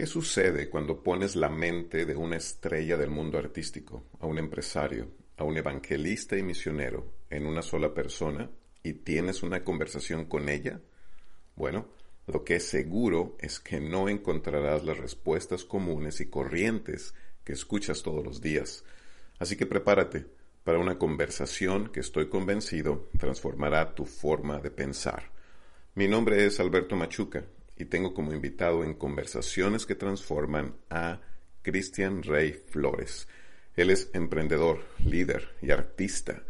¿Qué sucede cuando pones la mente de una estrella del mundo artístico, a un empresario, a un evangelista y misionero en una sola persona y tienes una conversación con ella? Bueno, lo que es seguro es que no encontrarás las respuestas comunes y corrientes que escuchas todos los días. Así que prepárate para una conversación que estoy convencido transformará tu forma de pensar. Mi nombre es Alberto Machuca y tengo como invitado en Conversaciones que Transforman a Cristian Rey Flores. Él es emprendedor, líder y artista,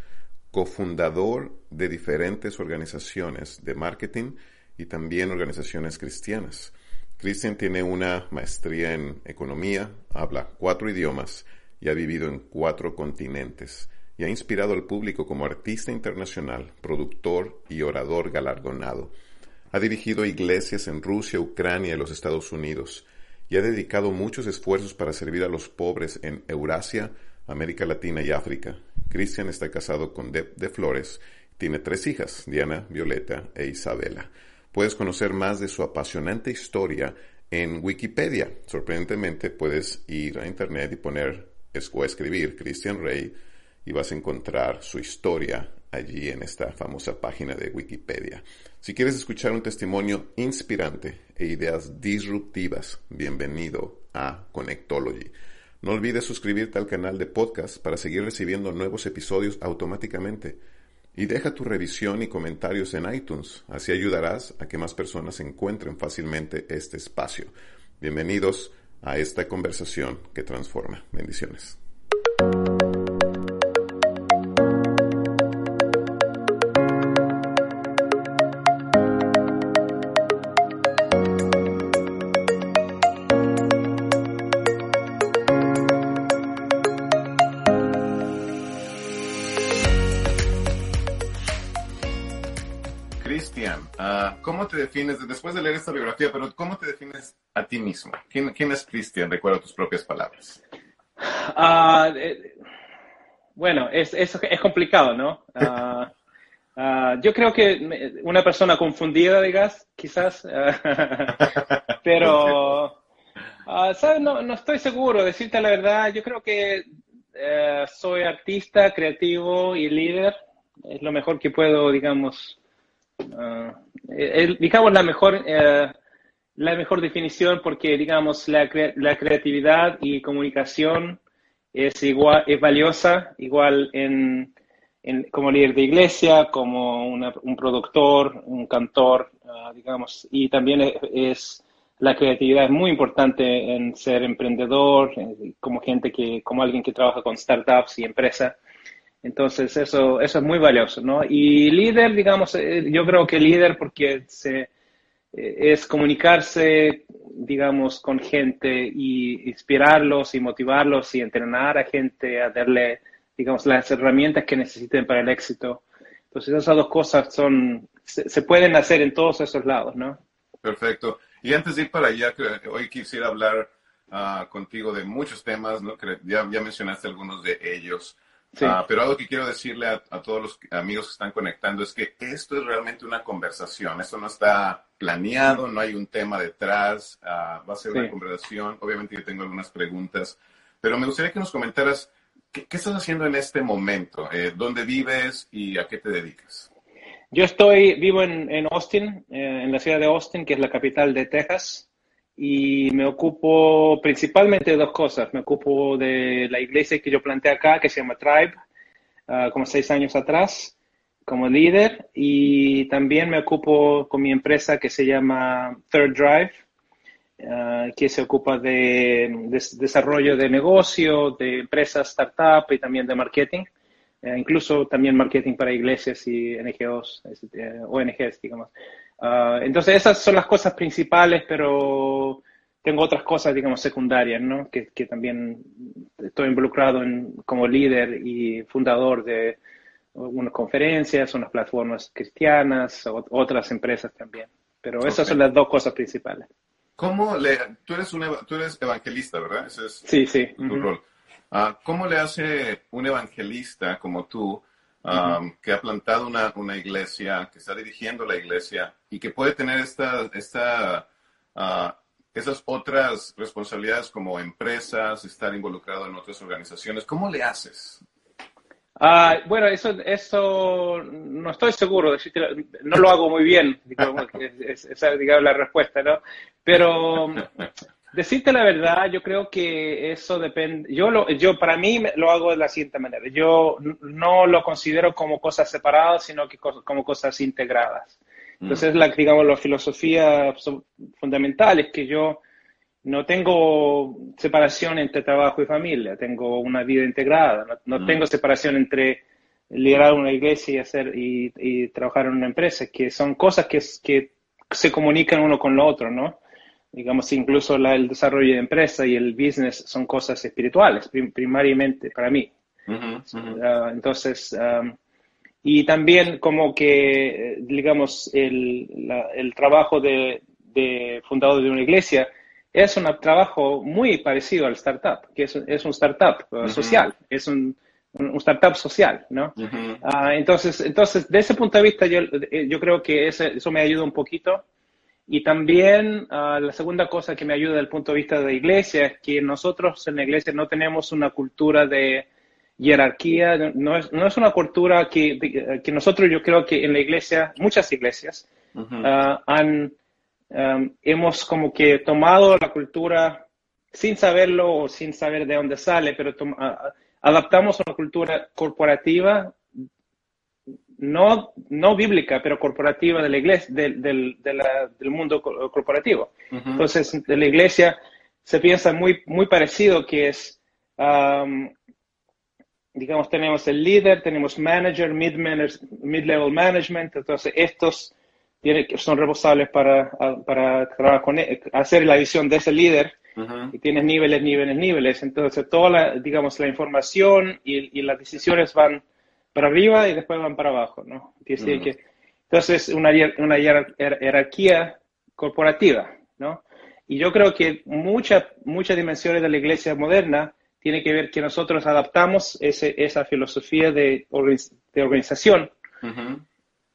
cofundador de diferentes organizaciones de marketing y también organizaciones cristianas. Christian tiene una maestría en economía, habla cuatro idiomas y ha vivido en cuatro continentes y ha inspirado al público como artista internacional, productor y orador galardonado. Ha dirigido iglesias en Rusia, Ucrania y los Estados Unidos y ha dedicado muchos esfuerzos para servir a los pobres en Eurasia, América Latina y África. Christian está casado con Deb de Flores, tiene tres hijas, Diana, Violeta e Isabela. Puedes conocer más de su apasionante historia en Wikipedia. Sorprendentemente puedes ir a internet y poner o escribir Christian Rey y vas a encontrar su historia allí en esta famosa página de Wikipedia. Si quieres escuchar un testimonio inspirante e ideas disruptivas, bienvenido a Connectology. No olvides suscribirte al canal de podcast para seguir recibiendo nuevos episodios automáticamente. Y deja tu revisión y comentarios en iTunes, así ayudarás a que más personas encuentren fácilmente este espacio. Bienvenidos a esta conversación que transforma. Bendiciones. Defines, después de leer esta biografía, pero cómo te defines a ti mismo? ¿Quién, quién es Cristian? Recuerda tus propias palabras. Uh, bueno, es, es, es, complicado, ¿no? Uh, uh, yo creo que una persona confundida, digas, quizás, pero, ¿sabes? No, no, estoy seguro, decirte la verdad, yo creo que soy artista, creativo y líder, es lo mejor que puedo, digamos, digamos, la mejor, eh, la mejor definición porque, digamos, la, la, creatividad y comunicación es igual, es valiosa, igual en, en como líder de iglesia, como un productor, un cantor, ah, digamos, y también es, la creatividad es muy importante en ser emprendedor, como gente que, como alguien que trabaja con startups y empresas. Entonces, eso, eso es muy valioso, ¿no? Y líder, digamos, eh, yo creo que líder porque se, eh, es comunicarse, digamos, con gente y inspirarlos y motivarlos y entrenar a gente a darle, digamos, las herramientas que necesiten para el éxito. Entonces, esas dos cosas son, se, pueden hacer en todos esos lados, ¿no? Perfecto. Y antes de ir para allá, hoy quisiera hablar ah, contigo de muchos temas, ¿no? Ya, ya mencionaste algunos de ellos. Ah, pero algo que quiero decirle a, todos los amigos que están conectando es que esto es realmente una conversación. Esto no está planeado, no hay un tema detrás. Ah, va a ser una conversación. Obviamente yo tengo algunas preguntas, pero me gustaría que nos comentaras qué, estás haciendo en este momento, eh, dónde vives y a qué te dedicas. Yo estoy vivo en, en Austin, eh, en la ciudad de Austin, que es la capital de Texas y me ocupo principalmente de dos cosas. Me ocupo de la iglesia que yo planteé acá, que se llama Tribe, ah, como seis años atrás, como líder, y también me ocupo con mi empresa que se llama Third Drive, ah, que se ocupa de, desarrollo de negocio, de empresas, startup y también de marketing. Eh, incluso también marketing para iglesias y NGOs, ONGs, digamos. Ah, entonces esas son las cosas principales, pero tengo otras cosas, digamos, secundarias, ¿no? Que, que también estoy involucrado en, como líder y fundador de unas conferencias, unas plataformas cristianas, otras empresas también. Pero esas son las dos cosas principales. ¿Cómo le, tú eres un tú eres evangelista, ¿verdad? Ese es sí, sí. Tu rol. Ah, ¿Cómo le hace un evangelista como tú, que ha plantado una, una, iglesia, que está dirigiendo la iglesia y que puede tener esta, esta, uh, esas otras responsabilidades como empresas, estar involucrado en otras organizaciones? ¿Cómo le haces? Ah, bueno, eso, eso no estoy seguro, no lo hago muy bien, digamos, esa es la respuesta, ¿no? Pero decirte la verdad, yo creo que eso depende, yo, lo, yo para mí lo hago de la siguiente manera, yo no lo considero como cosas separadas, sino que como cosas integradas. Entonces, la, digamos, la filosofía fundamental es que yo no tengo separación entre trabajo y familia, tengo una vida integrada, no, mm. tengo separación entre liderar una iglesia y, hacer, y, trabajar en una empresa, que son cosas que, que se comunican uno con lo otro, ¿no? Digamos, incluso el desarrollo de empresa y el business son cosas espirituales, primariamente para mí. Entonces, y también como que, digamos, el, el trabajo de, de fundador de una iglesia, es un trabajo muy parecido al startup, que es, es un startup uh, social, es un, un, startup social, ¿no? Ah, entonces, entonces, de ese punto de vista, yo, eh, yo creo que ese, eso me ayuda un poquito. Y también uh, la segunda cosa que me ayuda desde el punto de vista de la iglesia es que nosotros en la iglesia no tenemos una cultura de jerarquía, no es, no es una cultura que, que nosotros, yo creo que en la iglesia, muchas iglesias, uh, han Em, hemos como que tomado la cultura sin saberlo o sin saber de dónde sale, pero adaptamos una cultura corporativa, no, no bíblica, pero corporativa de la iglesia, del, del mundo corporativo. Entonces, de la iglesia se piensa muy, muy parecido, que es, digamos, tenemos el líder, tenemos manager, mid-level management, entonces estos tiene, son responsables para, para trabajar con, e, hacer la visión de ese líder y tienes niveles, niveles, niveles. Entonces, toda la, digamos, la información y, y, las decisiones van para arriba y después van para abajo, ¿no? que, entonces, una, una jerarquía corporativa, ¿no? Y yo creo que muchas muchas dimensiones de la iglesia moderna tiene que ver que nosotros adaptamos ese, esa filosofía de, de organización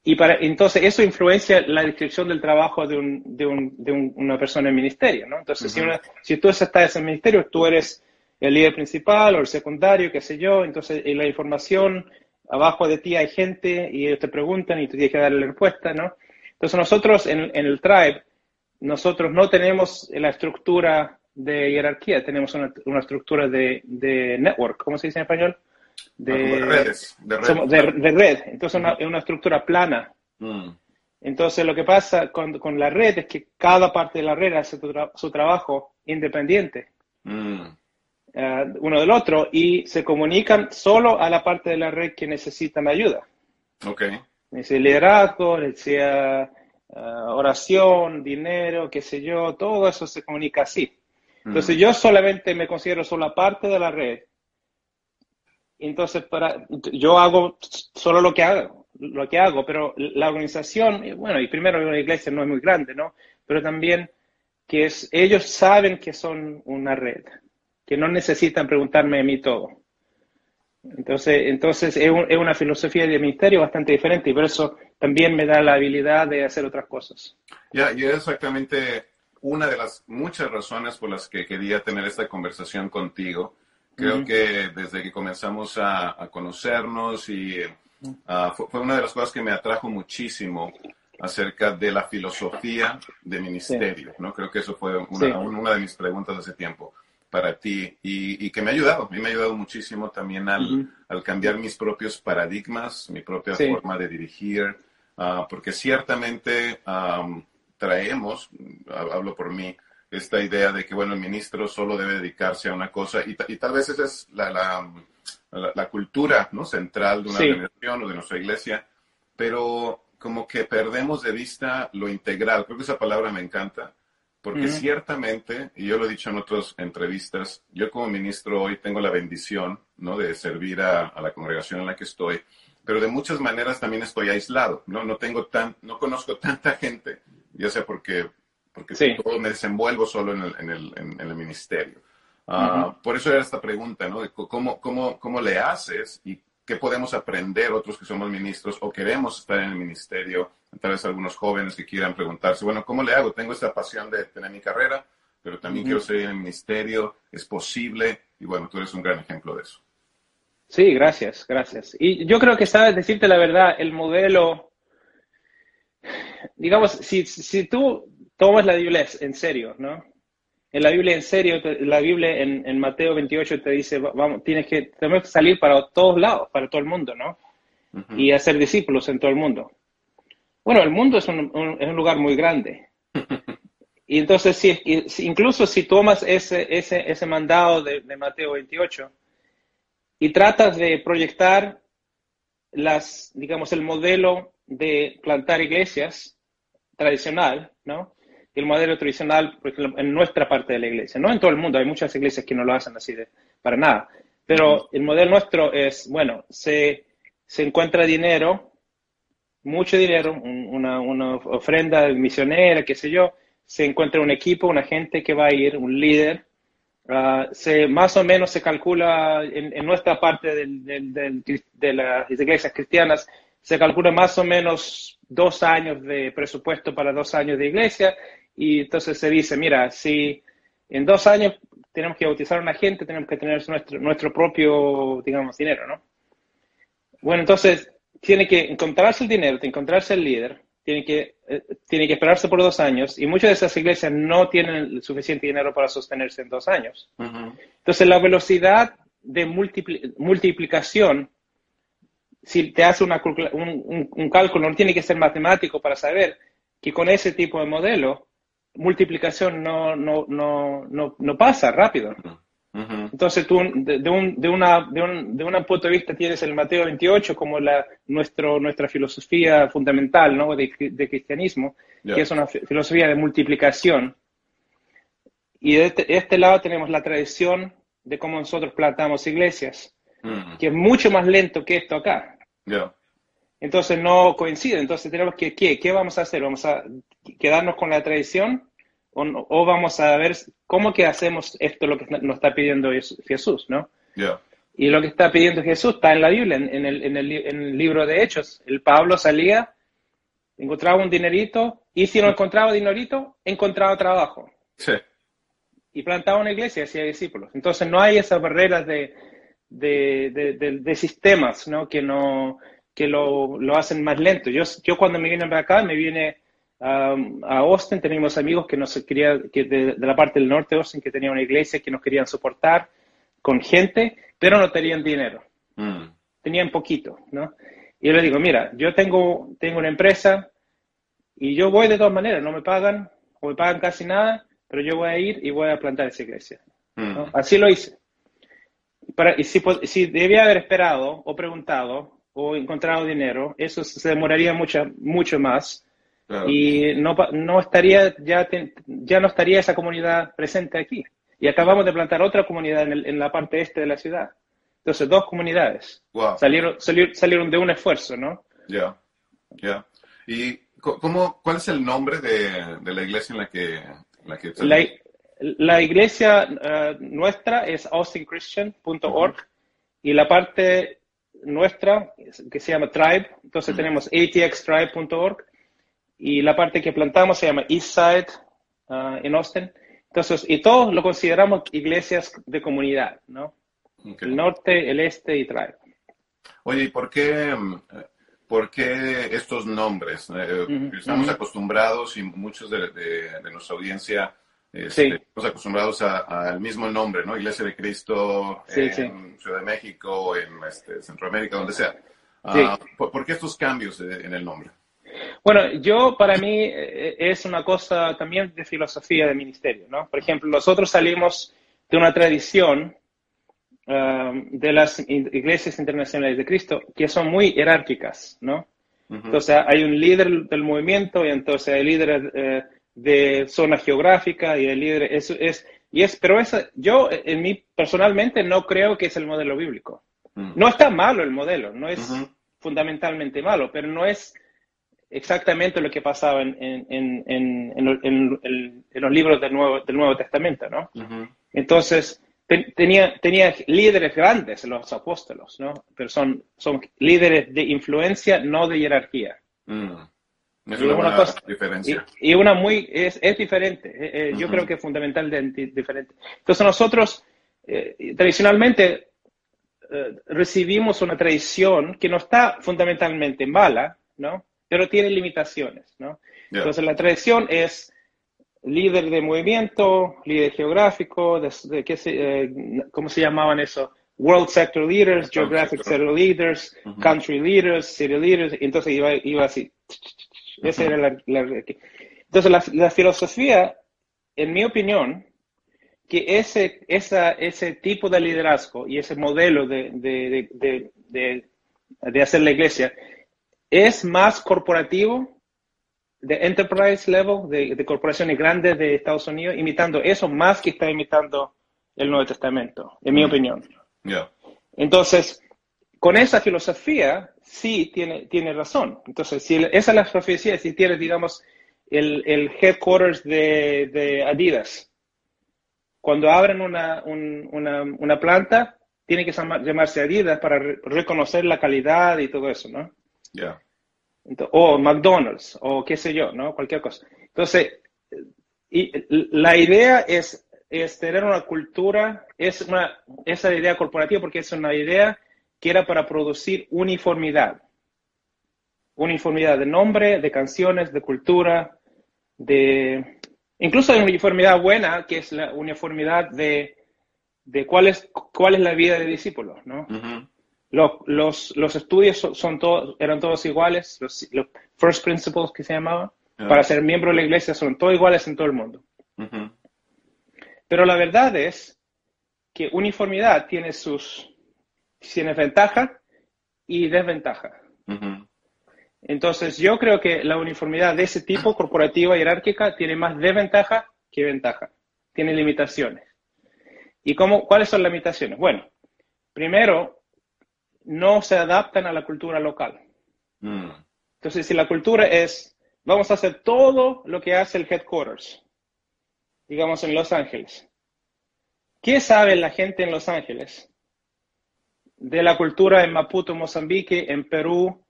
y para, entonces eso influencia la descripción del trabajo de, un, de, un, de una persona en ministerio, ¿no? Entonces, si, si tú estás en ministerio, tú eres el líder principal o el secundario, qué sé yo, entonces la información, abajo de ti hay gente y ellos te preguntan y tú tienes que darle la respuesta, ¿no? Entonces nosotros en, en el tribe, nosotros no tenemos la estructura de jerarquía, tenemos una, una estructura de, de network, ¿cómo se dice en español? de, redes, de, red. Entonces es una, estructura plana. Mm. Entonces lo que pasa con, con, la red es que cada parte de la red hace su trabajo independiente. Mm. Eh, uno del otro y se comunican solo a la parte de la red que necesitan ayuda. Ok. Ese liderazgo, sea eh, oración, dinero, qué sé yo, todo eso se comunica así. Entonces mm. yo solamente me considero solo parte de la red entonces, para, yo hago solo lo que hago, lo que hago, pero la organización, bueno, y primero una iglesia no es muy grande, ¿no? Pero también que es, ellos saben que son una red, que no necesitan preguntarme a mí todo. Entonces, entonces es, una filosofía de ministerio bastante diferente y por eso también me da la habilidad de hacer otras cosas. Ya, y es exactamente una de las muchas razones por las que quería tener esta conversación contigo Creo que desde que comenzamos a, conocernos y ah, fue, una de las cosas que me atrajo muchísimo acerca de la filosofía de ministerio, ¿no? Creo que eso fue una, de mis preguntas hace tiempo para ti y, que me ha ayudado, me ha ayudado muchísimo también al, cambiar mis propios paradigmas, mi propia forma de dirigir, ah, porque ciertamente traemos, hablo por mí, esta idea de que, bueno, el ministro solo debe dedicarse a una cosa y, tal vez esa es la, la, cultura ¿no? central de una religión o de nuestra iglesia, pero como que perdemos de vista lo integral. Creo que esa palabra me encanta, Porque ciertamente, y yo lo he dicho en otras entrevistas, yo como ministro hoy tengo la bendición ¿no? de servir a, la congregación en la que estoy, pero de muchas maneras también estoy aislado, ¿no? No tengo tan, no conozco tanta gente, ya sea porque, porque todo me desenvuelvo solo en el, en el, en, el ministerio. Ah, por eso era esta pregunta, ¿no? De cómo, cómo, ¿Cómo le haces y qué podemos aprender otros que somos ministros o queremos estar en el ministerio? Tal vez algunos jóvenes que quieran preguntarse, bueno, ¿cómo le hago? Tengo esta pasión de tener mi carrera, pero también quiero seguir en el ministerio, ¿es posible? Y bueno, tú eres un gran ejemplo de eso. Sí, gracias, gracias. Y yo creo que, sabes, decirte la verdad, el modelo, digamos, si, si tú tomas la Biblia en serio, ¿no? en la Biblia en serio, la Biblia en, Mateo 28 te dice, vamos, tienes que, tenemos que salir para todos lados, para todo el mundo, ¿no? Y hacer discípulos en todo el mundo. Bueno, el mundo es un, es un lugar muy grande. y entonces, si, incluso si tomas ese, ese, ese mandado de, de, Mateo 28 y tratas de proyectar las, digamos, el modelo de plantar iglesias tradicional, ¿no? el modelo tradicional, por ejemplo, en nuestra parte de la iglesia, no en todo el mundo, hay muchas iglesias que no lo hacen así de, para nada, pero el modelo nuestro es, bueno, se, se encuentra dinero, mucho dinero, una, una, ofrenda misionera, qué sé yo, se encuentra un equipo, una gente que va a ir, un líder, uh, se, más o menos se calcula en, nuestra parte de las iglesias cristianas, se calcula más o menos dos años de presupuesto para dos años de iglesia y entonces se dice, mira, si en dos años tenemos que bautizar a una gente, tenemos que tener nuestro, nuestro propio, digamos, dinero, ¿no? Bueno, entonces tiene que encontrarse el dinero, tiene que encontrarse el líder, tiene que, eh, tiene que esperarse por dos años y muchas de esas iglesias no tienen suficiente dinero para sostenerse en dos años. Entonces la velocidad de multiplicación, si te hace una, un, un, cálculo, no tiene que ser matemático para saber que con ese tipo de modelo multiplicación no, no, no, no, no pasa rápido. Entonces tú de, un, de, una, de, un, de un punto de vista tienes el Mateo 28 como la, nuestro, nuestra filosofía fundamental ¿no? de, de cristianismo, que es una filosofía de multiplicación. Y de este, este, lado tenemos la tradición de cómo nosotros plantamos iglesias, que es mucho más lento que esto acá. Entonces no coincide. Entonces tenemos que, ¿qué? ¿Qué vamos a hacer? ¿Vamos a quedarnos con la tradición o, vamos a ver cómo que hacemos esto lo que nos está pidiendo Jesús, ¿no? Y lo que está pidiendo Jesús está en la Biblia, en, el, en, el, libro de Hechos. El Pablo salía, encontraba un dinerito, y si no encontraba dinerito, encontraba trabajo. Sí. Y plantaba una iglesia y hacía discípulos. Entonces no hay esas barreras de, de, de sistemas, ¿no? Que no que lo, lo, hacen más lento. Yo, yo cuando me vine para acá, me vine a Austin, teníamos amigos que nos quería, que de, la parte del norte de Austin, que tenía una iglesia que nos querían soportar con gente, pero no tenían dinero. Mm. Tenían poquito, ¿no? Y yo le digo, mira, yo tengo, tengo una empresa y yo voy de todas maneras, no me pagan o me pagan casi nada, pero yo voy a ir y voy a plantar esa iglesia. Mm. Así lo hice. Para, y si, si debía haber esperado o preguntado, o encontrado dinero, eso se demoraría mucho, mucho más y no, no estaría, ya, ya no estaría esa comunidad presente aquí. Y acabamos de plantar otra comunidad en, en la parte este de la ciudad. Entonces, dos comunidades salieron, salieron, de un esfuerzo, ¿no? Ya, ya. ¿Y cómo, cuál es el nombre de, de la iglesia en la que... La, que la, iglesia uh, nuestra es austinchristian.org y la parte nuestra, que se llama Tribe. Entonces tenemos atxtribe.org y la parte que plantamos se llama Eastside uh, en Austin. Entonces, y todos lo consideramos iglesias de comunidad, ¿no? El norte, el este y Tribe. Oye, ¿y por qué, por qué estos nombres? Eh, estamos acostumbrados y muchos de, de nuestra audiencia este, estamos acostumbrados al mismo nombre, ¿no? Iglesia de Cristo en Ciudad de México, en este, Centroamérica, donde sea. Ah, ¿por, qué estos cambios en el nombre? Bueno, yo para mí eh, es una cosa también de filosofía de ministerio, ¿no? Por ejemplo, nosotros salimos de una tradición um, de las iglesias internacionales de Cristo que son muy jerárquicas, ¿no? Entonces hay un líder del movimiento y entonces hay líderes eh, de zona geográfica y de líderes. Eso es, y es, pero esa, yo en mí personalmente no creo que es el modelo bíblico. Mm. No está malo el modelo, no es fundamentalmente malo, pero no es exactamente lo que pasaba en, en, en, en los libros del Nuevo, del Nuevo Testamento, ¿no? Entonces, tenía, tenía líderes grandes, los apóstolos, ¿no? Pero son, son líderes de influencia, no de jerarquía. Mm. Es una, cosa, diferencia. Y, una muy, es, es diferente. Eh, eh, yo creo que es fundamentalmente diferente. Entonces nosotros, eh, tradicionalmente, recibimos una tradición que no está fundamentalmente mala, ¿no? Pero tiene limitaciones, ¿no? Entonces la tradición es líder de movimiento, líder geográfico, de, qué se, ¿cómo se llamaban eso? World Sector Leaders, Geographic Sector Leaders, Country Leaders, City Leaders, entonces iba, iba así. Esa era la, entonces, la, filosofía, en mi opinión, que ese, esa, ese tipo de liderazgo y ese modelo de, de, de, de, hacer la iglesia es más corporativo, de enterprise level, de, corporaciones grandes de Estados Unidos, imitando eso más que está imitando el Nuevo Testamento, en mi mm. opinión. Entonces, con esa filosofía, sí tiene, tiene razón. Entonces, si esa es la profecía, si tienes, digamos, el, el headquarters de, de, Adidas, cuando abren una, una, una, planta, tiene que llamarse Adidas para reconocer la calidad y todo eso, ¿no? O McDonald's, o qué sé yo, ¿no? Cualquier cosa. Entonces, y la idea es, es tener una cultura, es una, esa idea corporativa porque es una idea que era para producir uniformidad. Uniformidad de nombre, de canciones, de cultura, de... Incluso hay uniformidad buena, que es la uniformidad de, de cuál, es, cuál es la vida de discípulos, ¿no? Los, los, estudios son, todos, eran todos iguales, los, first principles que se llamaban, para ser miembro de la iglesia son todos iguales en todo el mundo. Pero la verdad es que uniformidad tiene sus, tiene ventaja y desventaja. Entonces, yo creo que la uniformidad de ese tipo, corporativa, jerárquica, tiene más desventaja que ventaja. Tiene limitaciones. ¿Y cómo, cuáles son las limitaciones? Bueno, primero, no se adaptan a la cultura local. Mm. Entonces, si la cultura es, vamos a hacer todo lo que hace el headquarters, digamos en Los Ángeles. ¿Qué sabe la gente en Los Ángeles? de la cultura en Maputo, Mozambique, en Perú,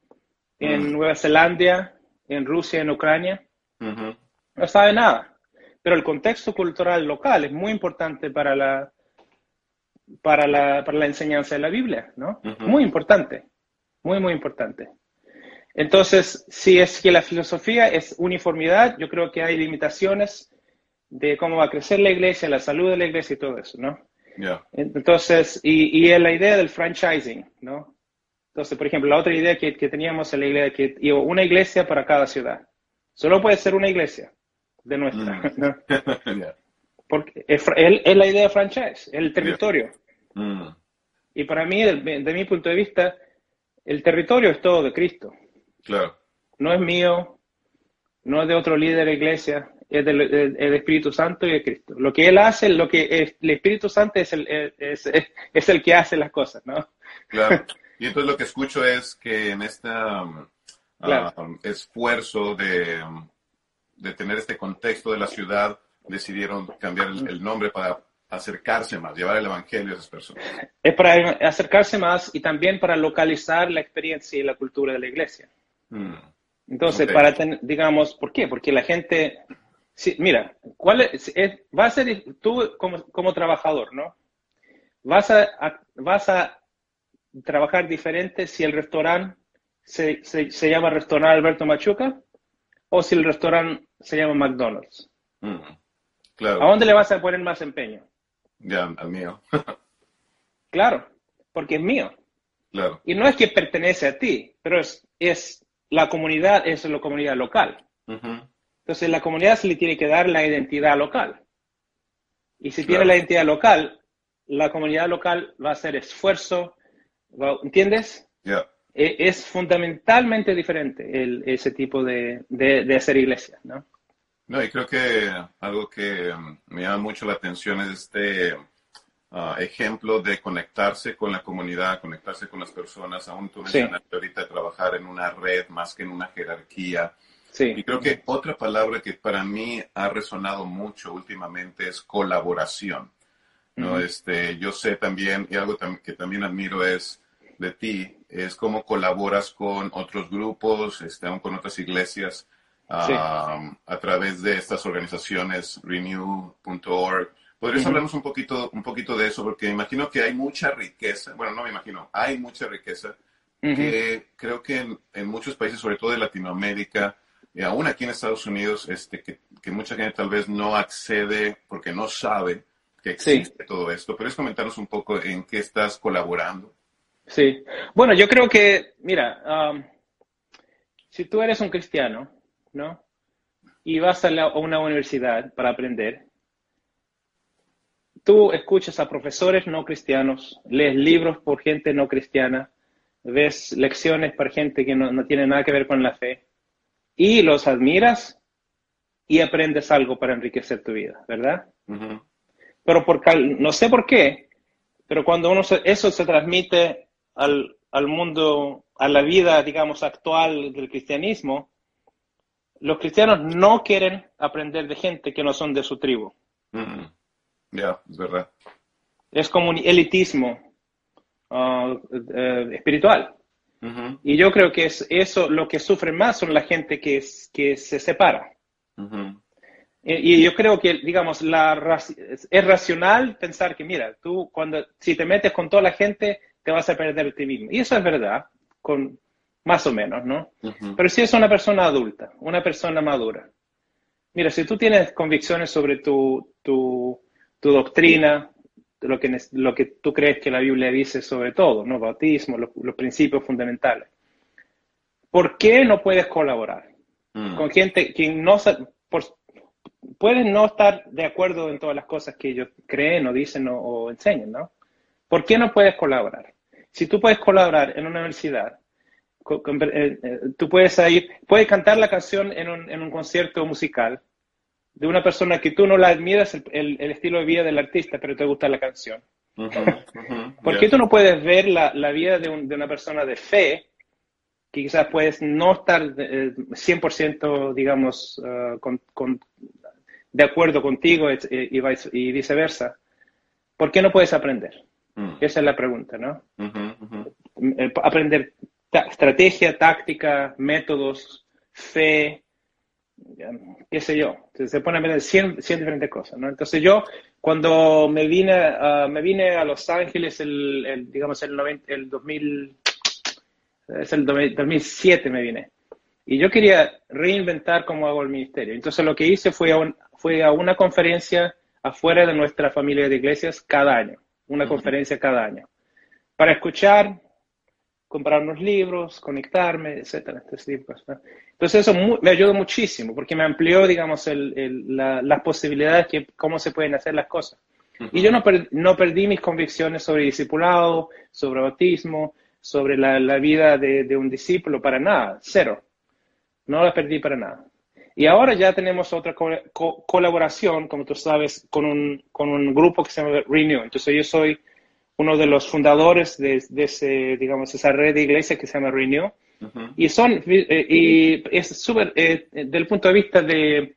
en mm. Nueva Zelanda, en Rusia, en Ucrania. No sabe nada. Pero el contexto cultural local es muy importante para la, para la, para la enseñanza de la Biblia, ¿no? Muy importante. Muy, muy importante. Entonces, si es que la filosofía es uniformidad, yo creo que hay limitaciones de cómo va a crecer la iglesia, la salud de la iglesia y todo eso, ¿no? Entonces, y, y la idea del franchising, ¿no? Entonces, por ejemplo, la otra idea que, que teníamos en la iglesia, que una iglesia para cada ciudad. Solo puede ser una iglesia de nuestra, mm. ¿no? Porque es, la idea de franchise, el territorio. Mm. Y para mí, de, de, mi punto de vista, el territorio es todo de Cristo. Claro. No es mío, no es de otro líder de iglesia, es del, Espíritu Santo y de Cristo. Lo que Él hace, lo que el Espíritu Santo es el, es, es el que hace las cosas, ¿no? Claro. Y entonces lo que escucho es que en este um, um, esfuerzo de, um, de, tener este contexto de la ciudad, decidieron cambiar el, nombre para acercarse más, llevar el Evangelio a esas personas. Es para acercarse más y también para localizar la experiencia y la cultura de la iglesia. Mm. Entonces, para tener, digamos, ¿por qué? Porque la gente Sí, mira, ¿cuál es, va a ser tú como, trabajador, ¿no? Vas a, vas a trabajar diferente si el restaurante se, se, llama Restaurante Alberto Machuca o si el restaurante se llama McDonald's. Mm, claro. ¿A dónde le vas a poner más empeño? Ya, al mío. claro, porque es mío. Claro. Y no es que pertenece a ti, pero es, es la comunidad, es la comunidad local. Entonces, la comunidad se le tiene que dar la identidad local. Y si tiene la identidad local, la comunidad local va a hacer esfuerzo, ¿entiendes? E, es fundamentalmente diferente ese tipo de, hacer iglesia, ¿no? No, y creo que algo que um, me llama mucho la atención es este uh, ejemplo de conectarse con la comunidad, conectarse con las personas. Aún tú mencionaste sí. ahorita trabajar en una red más que en una jerarquía. Sí. Y creo que otra palabra que para mí ha resonado mucho últimamente es colaboración. ¿no? Uh -huh. este, yo sé también, y algo tam que también admiro es de ti, es cómo colaboras con otros grupos, este, aún con otras iglesias, sí. um, a través de estas organizaciones, renew.org. ¿Podrías uh -huh. hablarnos un poquito, un poquito de eso? Porque imagino que hay mucha riqueza, bueno, no me imagino, hay mucha riqueza uh -huh. que creo que en, en, muchos países, sobre todo de Latinoamérica, y aún aquí en Estados Unidos, este, que, que mucha gente tal vez no accede porque no sabe que existe sí. todo esto. ¿Puedes comentarnos un poco en qué estás colaborando? Sí. Bueno, yo creo que, mira, um, si tú eres un cristiano, ¿no? Y vas a, la, a, una universidad para aprender, tú escuchas a profesores no cristianos, lees libros por gente no cristiana, ves lecciones para gente que no, no tiene nada que ver con la fe, y los admiras y aprendes algo para enriquecer tu vida, ¿verdad? Uh -huh. Pero por, no sé por qué, pero cuando uno se, eso se transmite al, al, mundo, a la vida, digamos, actual del cristianismo, los cristianos no quieren aprender de gente que no son de su tribu. Mm -hmm. Ya, yeah, es verdad. Es como un elitismo uh, uh, espiritual. Y yo creo que es eso lo que sufre más son la gente que, es, que se separa. -huh. Y yo creo que, digamos, la, es racional pensar que, mira, tú cuando, si te metes con toda la gente, te vas a perder ti mismo. Y eso es verdad, con más o menos, ¿no? Uh -huh. Pero si es una persona adulta, una persona madura. Mira, si tú tienes convicciones sobre tu, tu, tu doctrina, lo que, lo que tú crees que la Biblia dice sobre todo, ¿no? Bautismo, los, los principios fundamentales. ¿Por qué no puedes colaborar mm. con gente que no por, pueden no estar de acuerdo en todas las cosas que ellos creen o dicen o, o, enseñan, ¿no? ¿Por qué no puedes colaborar? Si tú puedes colaborar en una universidad, con, con, eh, eh, tú puedes ir, puedes cantar la canción en un, en un, concierto musical de una persona que tú no la admiras el, el, el, estilo de vida del artista, pero te gusta la canción. Uh -huh, uh -huh, ¿Por qué tú no puedes ver la, la vida de, un, de, una persona de fe que quizás puedes no estar eh, 100%, digamos, uh, con, con, de acuerdo contigo y, y, y, viceversa, ¿por qué no puedes aprender? Mm. Esa es la pregunta, ¿no? -huh, -huh. Aprender estrategia, táctica, métodos, fe, qué sé yo. Entonces, se pone a ver 100, 100, diferentes cosas, ¿no? Entonces yo, cuando me vine, uh, me vine a Los Ángeles, el, el digamos, el, 90, el 2000, es el 2007 me vine. Y yo quería reinventar cómo hago el ministerio. Entonces lo que hice fue a, un, fue a una conferencia afuera de nuestra familia de iglesias cada año. Una uh -huh. conferencia cada año. Para escuchar, comprar unos libros, conectarme, etcétera. Entonces eso me ayudó muchísimo porque me amplió, digamos, el, el, la, las posibilidades que cómo se pueden hacer las cosas. Uh -huh. Y yo no, per, no perdí mis convicciones sobre discipulado, sobre bautismo, sobre la, la vida de, de, un discípulo, para nada, cero. No la perdí para nada. Y ahora ya tenemos otra co co colaboración, como tú sabes, con un, con un grupo que se llama Renew. Entonces yo soy uno de los fundadores de, de ese, digamos, esa red de iglesias que se llama Renew. Uh -huh. Y son, eh, y es súper, eh, del punto de vista de,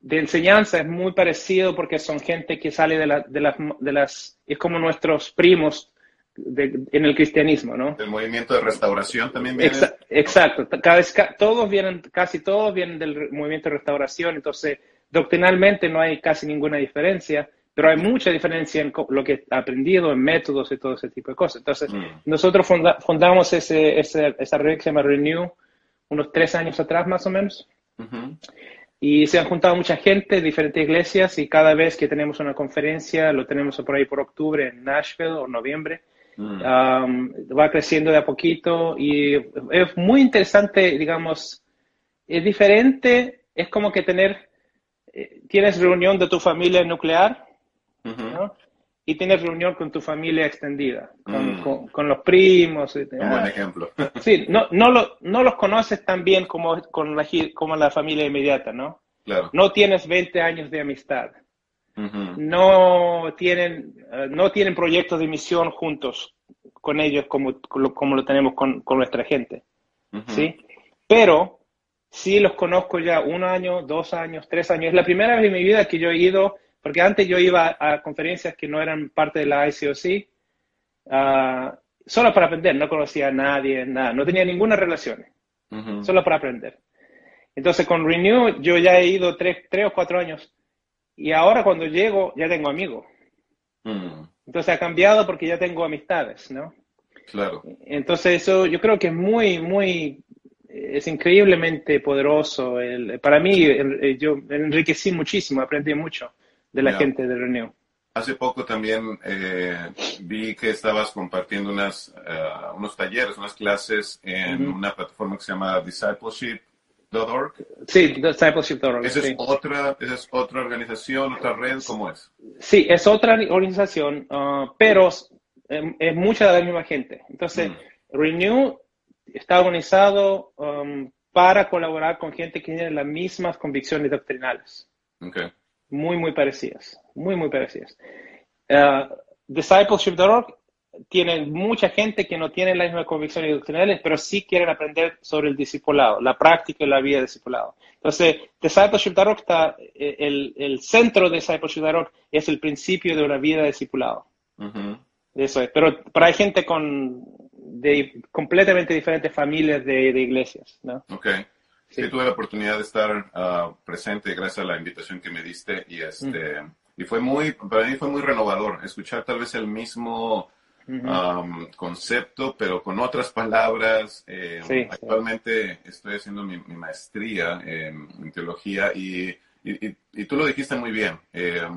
de enseñanza, es muy parecido porque son gente que sale de, la, de, las, de las, es como nuestros primos de, en el cristianismo, ¿no? El movimiento de restauración también viene. Exa exacto, cada vez, todos vienen, casi todos vienen del movimiento de restauración, entonces doctrinalmente no hay casi ninguna diferencia, pero hay mucha diferencia en lo que he aprendido, en métodos y todo ese tipo de cosas. Entonces, mm. nosotros funda fundamos ese, ese, esa red que se llama Renew unos tres años atrás más o menos. Uh -huh. Y se han juntado mucha gente de diferentes iglesias y cada vez que tenemos una conferencia, lo tenemos por ahí por octubre en Nashville o noviembre, Mm. Um, va creciendo de a poquito y es muy interesante, digamos, es diferente, es como que tener, eh, tienes reunión de tu familia nuclear uh -huh. ¿no? y tienes reunión con tu familia extendida, con, mm. con, con los primos. Un buen ejemplo. sí, no, no, lo, no los conoces tan bien como, con la, como la familia inmediata, ¿no? No tienes 20 años de amistad. no, tienen, eh, no tienen proyectos de misión juntos con ellos como, como lo tenemos con, con nuestra gente. ¿sí? Pero sí los conozco ya un año, dos años, tres años. Es la primera vez en mi vida que yo he ido, porque antes yo iba a conferencias que no eran parte de la ICOC, uh, solo para aprender, no conocía a nadie, nada, no tenía ninguna relación, solo para aprender. Entonces con Renew yo ya he ido tres, tres o cuatro años y ahora cuando llego ya tengo amigos. Mm. Entonces ha cambiado porque ya tengo amistades, ¿no? Claro. Entonces eso yo creo que es muy, muy, es increíblemente poderoso. El, para mí, yo enriquecí muchísimo, aprendí mucho de la gente de Renew. Hace poco también eh, vi que estabas compartiendo unas, eh, unos talleres, unas clases en una plataforma que se llama Discipleship.org. Sí, Discipleship.org. ¿Esa, es otra, ¿Esa es otra organización, otra red? ¿Cómo es? Sí, es otra organización, uh, pero es, mucha de la misma gente. Entonces, mm. Renew está organizado um, para colaborar con gente que tiene las mismas convicciones doctrinales. Okay muy, muy parecidas, muy, muy parecidas. Uh, Discipleship.org tiene mucha gente que no tiene las mismas convicciones doctrinales, pero sí quieren aprender sobre el discipulado, la práctica y la vida de discipulado. Entonces, Discipleship.org está, eh, el, el centro de Discipleship.org es el principio de una vida de discipulado. Eso es. Pero, para hay gente con de completamente diferentes familias de, de iglesias, ¿no? Okay. Sí, tuve la oportunidad de estar uh, presente gracias a la invitación que me diste y este mm. y fue muy para mí fue muy renovador escuchar tal vez el mismo um, concepto pero con otras palabras. Eh, actualmente estoy haciendo mi, maestría en, teología y, y, tú lo dijiste muy bien. Eh,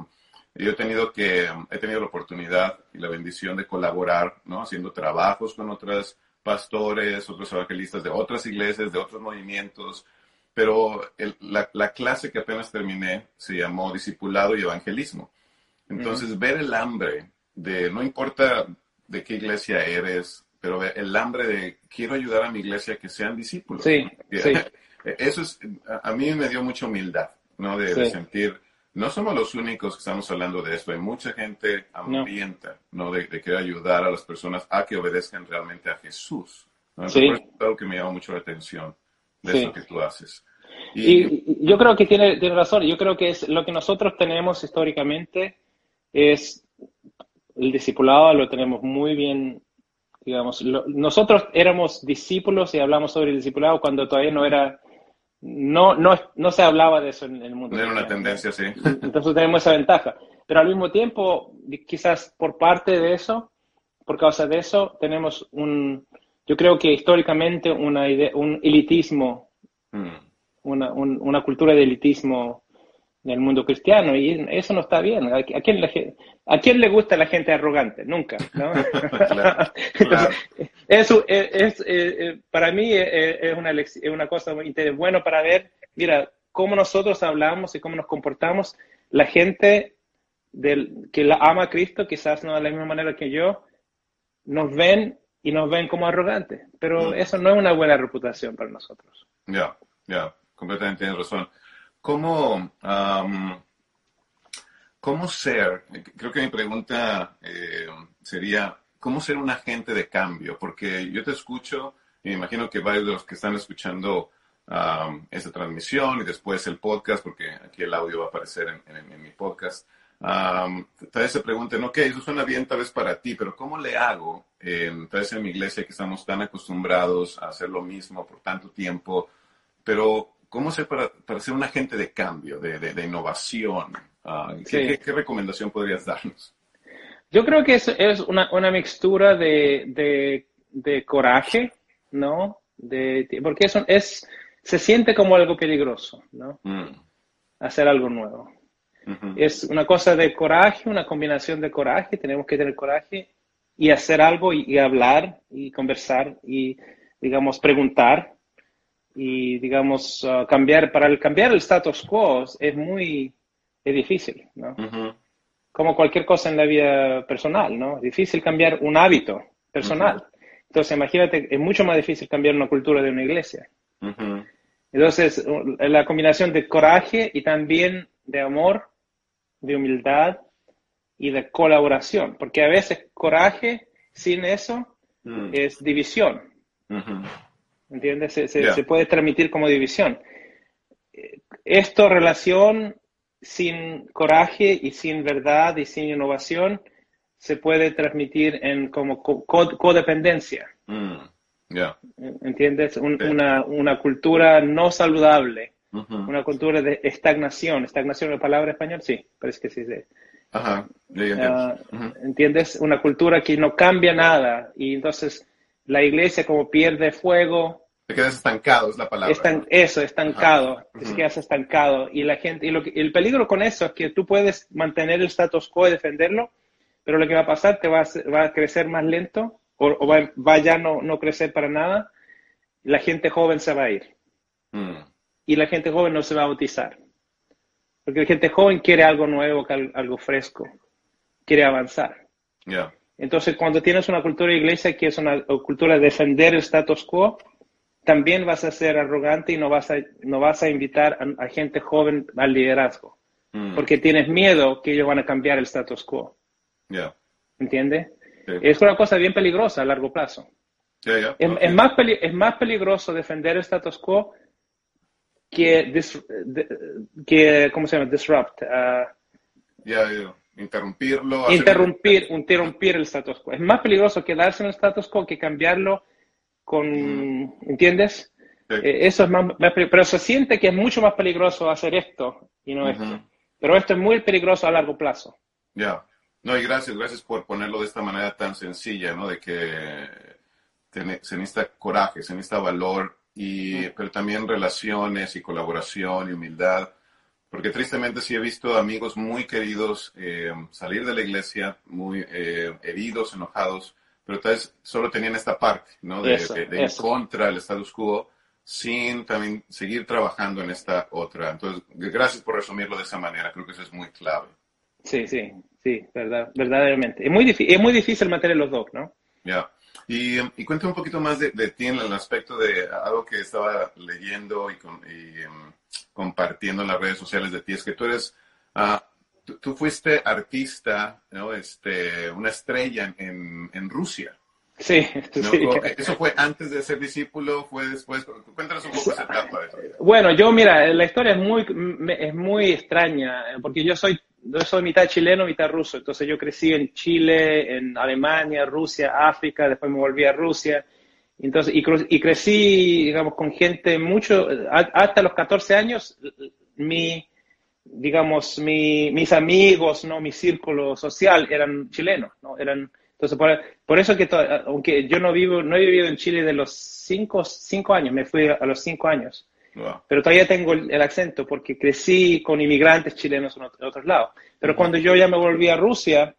yo he tenido que he tenido la oportunidad y la bendición de colaborar, ¿no? Haciendo trabajos con otras pastores, otros evangelistas de otras iglesias, de otros movimientos, pero la, clase que apenas terminé se llamó Discipulado y Evangelismo. Entonces, ver el hambre de, no importa de qué iglesia eres, pero el hambre de quiero ayudar a mi iglesia a que sean discípulos. Sí, sí. Eso es, a mí me dio mucha humildad, ¿no? De, sentir, no somos los únicos que estamos hablando de esto, hay mucha gente hambrienta, ¿no? De, querer ayudar a las personas a que obedezcan realmente a Jesús. Sí. es algo que me llama mucho la atención de eso que tú haces. Y, yo creo que tiene, tiene razón, yo creo que es lo que nosotros tenemos históricamente es el discipulado, lo tenemos muy bien, digamos, nosotros éramos discípulos y hablamos sobre el discipulado cuando todavía no era no, no, no se hablaba de eso en el mundo. Era una tendencia, sí. Entonces tenemos esa ventaja. Pero al mismo tiempo, quizás por parte de eso, por causa de eso, tenemos un, yo creo que históricamente una idea, un elitismo, mm. una, una, cultura de elitismo en el mundo cristiano y eso no está bien. ¿A, quién, le, ¿a quién le gusta la gente arrogante? Nunca, ¿no? Eso es, es, para mí es, una, es una cosa muy buena para ver, mira, cómo nosotros hablamos y cómo nos comportamos. La gente del, que la ama a Cristo, quizás no de la misma manera que yo, nos ven y nos ven como arrogantes, pero mm. eso no es una buena reputación para nosotros. Ya, ya, completamente tienes razón. ¿Cómo, ¿Cómo ser? Creo que mi pregunta eh, sería, ¿cómo ser un agente de cambio? Porque yo te escucho y me imagino que varios de los que están escuchando esta transmisión y después el podcast, porque aquí el audio va a aparecer en mi podcast, tal vez se pregunten, ok, eso suena bien tal vez para ti, pero ¿cómo le hago? tal vez en mi iglesia que estamos tan acostumbrados a hacer lo mismo por tanto tiempo, pero ¿cómo ser para, para ser un agente de cambio, de, de, innovación? Ah, ¿qué, recomendación podrías darnos? Yo creo que es, es una, una, mixtura de, de, coraje, ¿no? De, porque eso es, se siente como algo peligroso, ¿no? Mm. Hacer algo nuevo. Es una cosa de coraje, una combinación de coraje, tenemos que tener coraje y hacer algo y, hablar y conversar y, digamos, preguntar y, digamos, uh, cambiar, para el, cambiar el status quo es muy, es difícil, ¿no? Como cualquier cosa en la vida personal, ¿no? Es difícil cambiar un hábito personal. Entonces, imagínate, es mucho más difícil cambiar una cultura de una iglesia. Entonces, la combinación de coraje y también de amor, de humildad y de colaboración, porque a veces coraje sin eso mm. es división. ¿Entiendes? Se, puede transmitir como división. Esto, relación sin coraje y sin verdad y sin innovación, se puede transmitir en como codependencia. Mm. ¿Entiendes? una, cultura no saludable, una cultura de estagnación. ¿Estagnación es la palabra español? Sí, parece que sí. Ajá, ah, ¿Entiendes? Una cultura que no cambia nada y entonces la iglesia como pierde fuego. Te quedas estancado, es la palabra. Eso, estancado, te quedas estancado. Y la gente, y lo el peligro con eso es que tú puedes mantener el status quo y defenderlo, pero lo que va a pasar te va a, va a crecer más lento o, va, ya no, no crecer para nada, la gente joven se va a ir. Mm. Y la gente joven no se va a bautizar. Porque la gente joven quiere algo nuevo, algo fresco, quiere avanzar. Entonces, cuando tienes una cultura de iglesia que es una cultura de defender el status quo, también vas a ser arrogante y no vas a, no vas a invitar a, gente joven al liderazgo. Mm. Porque tienes miedo que ellos van a cambiar el status quo. Yeah. ¿Entiendes? Es una cosa bien peligrosa a largo plazo. Es, más es más peligroso defender el status quo que, que ¿cómo se llama? Disrupt. Uh, interrumpirlo. Interrumpir, interrumpir el status quo. Es más peligroso quedarse en el status quo que cambiarlo con, mm. ¿entiendes? Eh, eso es más, pero se siente que es mucho más peligroso hacer esto y no esto. Pero esto es muy peligroso a largo plazo. Ya. No, y gracias, gracias por ponerlo de esta manera tan sencilla, ¿no? De que se necesita coraje, se necesita valor, y, pero también relaciones y colaboración y humildad. Porque tristemente sí he visto amigos muy queridos eh, salir de la iglesia, muy eh, heridos, enojados, pero tal vez solo tenían esta parte, ¿no? De, de, contra el status quo, sin también seguir trabajando en esta otra. Entonces, gracias por resumirlo de esa manera, creo que eso es muy clave. Sí, sí, Sí, verdad, verdaderamente. Es muy, es muy difícil mantener los dos, ¿no? Ya. Y, y cuéntame un poquito más de, ti en el aspecto de algo que estaba leyendo y, em, compartiendo en las redes sociales de ti, es que tú eres, uh, tú, fuiste artista, ¿no? Este, una estrella en, en Rusia. Sí, sí, ¿Eso fue antes de ser discípulo? ¿Fue después? Cuéntanos un poco esa etapa. Bueno, yo, mira, la historia es muy, es muy extraña, porque yo soy yo soy mitad chileno, mitad ruso. Entonces yo crecí en Chile, en Alemania, Rusia, África, después me volví a Rusia. Entonces, y, crecí, digamos, con gente mucho, hasta los 14 años, mi, digamos, mi, mis amigos, ¿no? Mi círculo social eran chilenos, ¿no? Eran, entonces, por, por eso que, aunque yo no vivo, no he vivido en Chile de los 5 cinco, años, me fui a los 5 años. Pero todavía tengo el, acento porque crecí con inmigrantes chilenos en, otros lados. Pero cuando yo ya me volví a Rusia,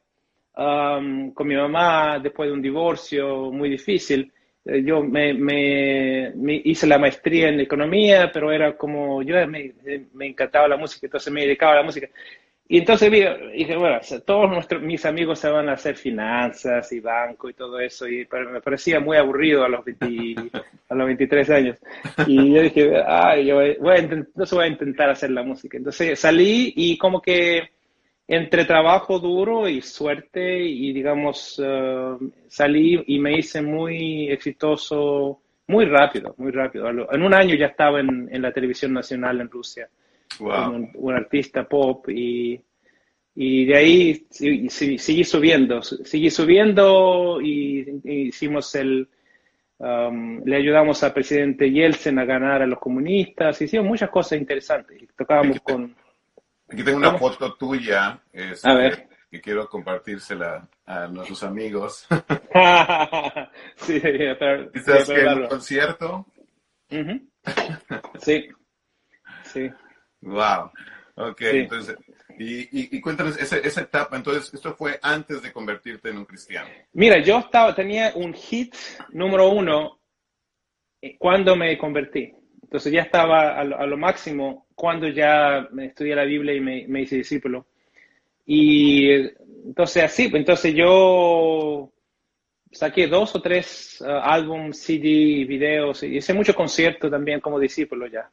um, con mi mamá, después de un divorcio muy difícil, eh, yo me, me, hice la maestría en economía, pero era como, yo me, me encantaba la música, entonces me dedicaba a la música. Y entonces dije, bueno, todos nuestros, mis amigos se van a hacer finanzas y banco y todo eso, y pero me parecía muy aburrido a los, a los 23 años. Y yo dije, ay, yo voy, a entonces voy a intentar hacer la música. Entonces salí y como que entre trabajo duro y suerte y digamos, eh, salí y me hice muy exitoso muy rápido, muy rápido. En un año ya estaba en, en la televisión nacional en Rusia un, artista pop y, y de ahí seguí subiendo, seguí subiendo y, hicimos el, um, le ayudamos al presidente Yeltsin a ganar a los comunistas, hicimos muchas cosas interesantes, tocábamos con... Aquí tengo una foto tuya, este, a ver. que quiero compartírsela a nuestros amigos. sí, pero, ¿Estás en un concierto? Sí, sí. Wow. Ok, entonces, y, y, cuéntanos esa, esa, etapa, entonces, esto fue antes de convertirte en un cristiano. Mira, yo estaba, tenía un hit número uno eh, cuando me convertí. Entonces ya estaba a lo, máximo cuando ya estudié la Biblia y me, me hice discípulo. Y entonces así, pues, entonces yo saqué dos o tres uh, álbumes, CD, videos, y hice mucho concierto también como discípulo ya.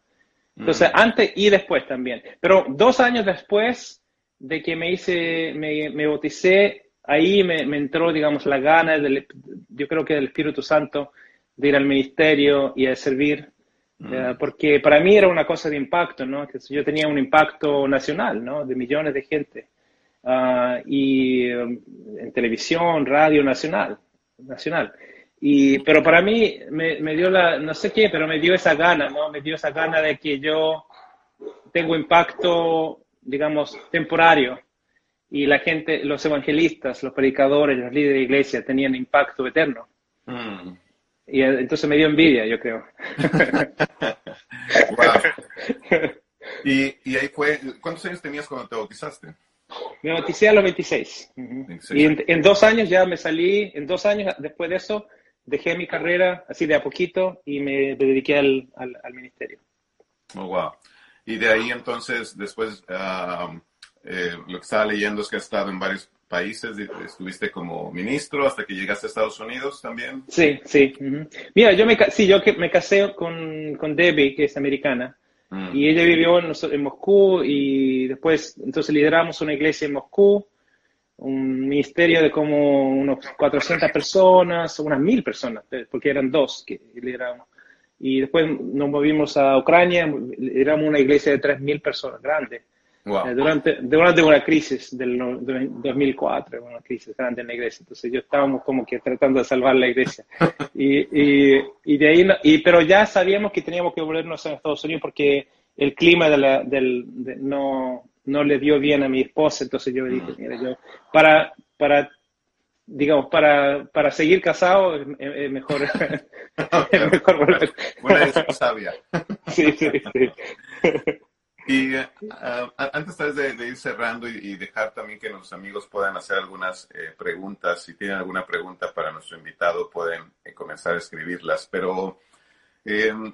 Entonces, mm. antes y después también. Pero dos años después de que me hice, me, me bauticé, ahí me, me, entró, digamos, la gana, del, yo creo que del Espíritu Santo, de ir al ministerio y a servir. Mm. Eh, porque para mí era una cosa de impacto, ¿no? Que yo tenía un impacto nacional, ¿no? De millones de gente. Uh, y um, en televisión, radio nacional, nacional. Y, pero para mí me, me, dio la, no sé qué, pero me dio esa gana, ¿no? Me dio esa gana de que yo tengo impacto, digamos, temporario. Y la gente, los evangelistas, los predicadores, los líderes de iglesia tenían impacto eterno. Mm. Y eh, entonces me dio envidia, yo creo. ¿Y, ¿Y, ahí fue, ¿cuántos años tenías cuando te bautizaste? Me bauticé a los 26. Y en, dos años ya me salí, en dos años después de eso, dejé mi carrera así de a poquito y me dediqué al, al, ministerio. Oh, wow. Y de ahí entonces, después, ah, eh, lo que estaba leyendo es que has estado en varios países, estuviste como ministro hasta que llegaste a Estados Unidos también. Sí, sí. Mira, yo me, sí, yo me casé con, con Debbie, que es americana. Mm. Y ella vivió en, Moscú y después, entonces lideramos una iglesia en Moscú, un ministerio de como unos 400 personas, unas mil personas, porque eran dos que lideramos. Y después nos movimos a Ucrania, lideramos una iglesia de 3.000 personas, grande. Eh, durante, durante una crisis del, 2004, una crisis grande en la iglesia. Entonces yo estábamos como que tratando de salvar la iglesia. Y, y, y de ahí, y, pero ya sabíamos que teníamos que volvernos a Estados Unidos porque el clima de la, del, no, no le dio bien a mi esposa. Entonces yo dije, mm. mira, yo, para, para digamos, para, para seguir casado es, mejor, es mejor volver. Buena sabia. sí, sí, sí. Y uh, antes de, de, ir cerrando y, dejar también que nuestros amigos puedan hacer algunas eh, preguntas, si tienen alguna pregunta para nuestro invitado pueden eh, comenzar a escribirlas. Pero em,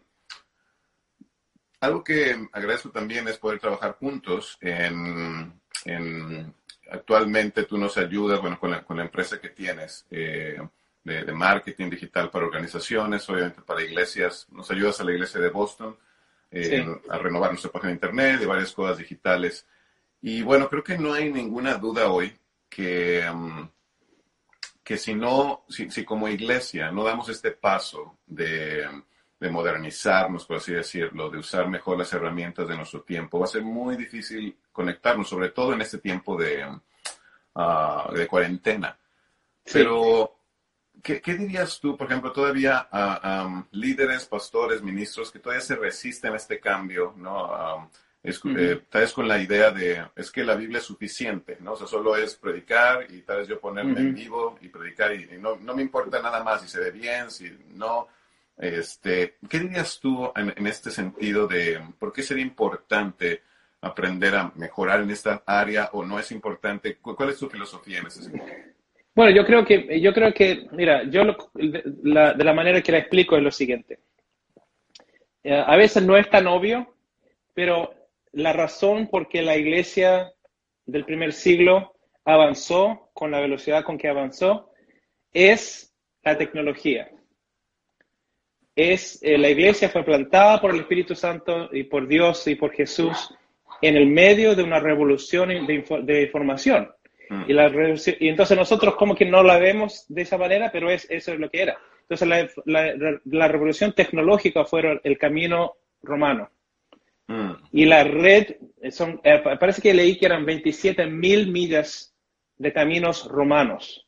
algo que agradezco también es poder trabajar juntos. En, en, actualmente tú nos ayudas, bueno, con la, con la empresa que tienes. de, de marketing digital para organizaciones, obviamente para iglesias, nos ayudas a la iglesia de Boston, a renovar nuestra página de internet, de varias cosas digitales. Y bueno, creo que no hay ninguna duda hoy que, mm, que si no, si, si, como iglesia no damos este paso de, de, modernizarnos, por así decirlo, de usar mejor las herramientas de nuestro tiempo, va a ser muy difícil conectarnos, sobre todo en este tiempo de, uh, de cuarentena. Pero ¿Qué, dirías tú, por ejemplo, todavía a líderes, pastores, ministros que todavía se resisten a este cambio, ¿no? es, eh, tal vez con la idea de, es que la Biblia es suficiente, ¿no? O sea, solo es predicar y tal vez yo ponerme en vivo y predicar y, no, no, me importa nada más si se ve bien, si no. Este, ¿Qué dirías tú en, este sentido de por qué sería importante aprender a mejorar en esta área o no es importante? ¿Cuál es tu filosofía en ese sentido? Bueno, yo creo que, yo creo que mira, yo de, la, manera que la explico es lo siguiente. Eh, a veces no es tan obvio, pero la razón por qué la iglesia del primer siglo avanzó con la velocidad con que avanzó es la tecnología. Es, eh, la iglesia fue plantada por el Espíritu Santo y por Dios y por Jesús en el medio de una revolución de, de información. Mm. Y, la, y entonces nosotros como que no la vemos de esa manera, pero es, eso es lo que era. Entonces la, la, revolución tecnológica fue el camino romano. Mm. Y la red, son, eh, parece que leí que eran 27 mil millas de caminos romanos.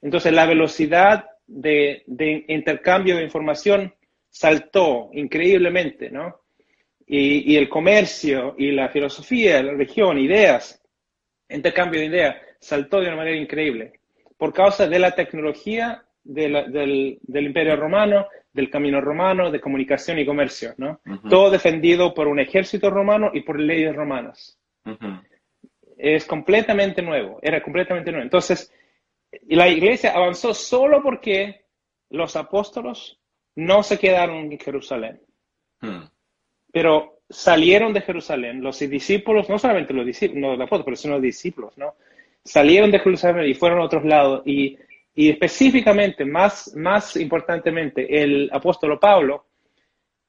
Entonces la velocidad de, de, intercambio de información saltó increíblemente, ¿no? Y, y, el comercio y la filosofía, la religión, ideas, intercambio de ideas, saltó de una manera increíble por causa de la tecnología del, imperio romano, del camino romano, de comunicación y comercio, ¿no? Todo defendido por un ejército romano y por leyes romanas. Es completamente nuevo, era completamente nuevo. Entonces, la iglesia avanzó solo porque los apóstolos no se quedaron en Jerusalén. Hmm. Pero salieron de Jerusalén, los discípulos, no solamente los discípulos, no los apóstoles, sino los discípulos, ¿no? Salieron de Jerusalén y fueron a otros lados. Y, y específicamente, más, más importantemente, el apóstol Pablo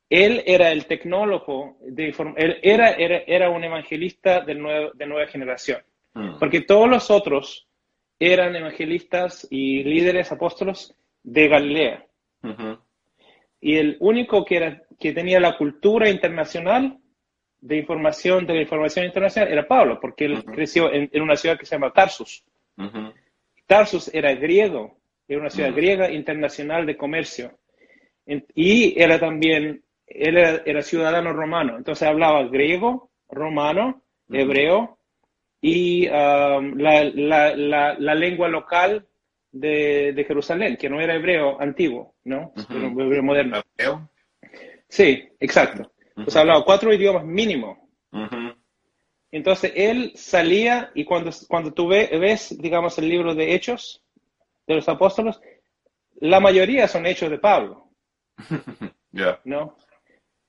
él era el tecnólogo, de él era, era, era un evangelista de, nuevo, de nueva generación, mm. porque todos los otros eran evangelistas y líderes apóstolos de Galilea. Y el único que, era, que tenía la cultura internacional de información, de la información internacional, era Pablo, porque él creció en, una ciudad que se llama Tarsus. Tarsus era griego, era una ciudad griega internacional de comercio. Y era también, él era, ciudadano romano, entonces hablaba griego, romano, hebreo y um, la, la, la, lengua local de, de, Jerusalén, que no era hebreo antiguo, ¿no? hebreo moderno. Sí, exacto. Entonces hablaba cuatro idiomas mínimo. Entonces él salía y cuando, cuando tú ves, digamos, el libro de Hechos de los Apóstoles, la mayoría son hechos de Pablo. ¿No?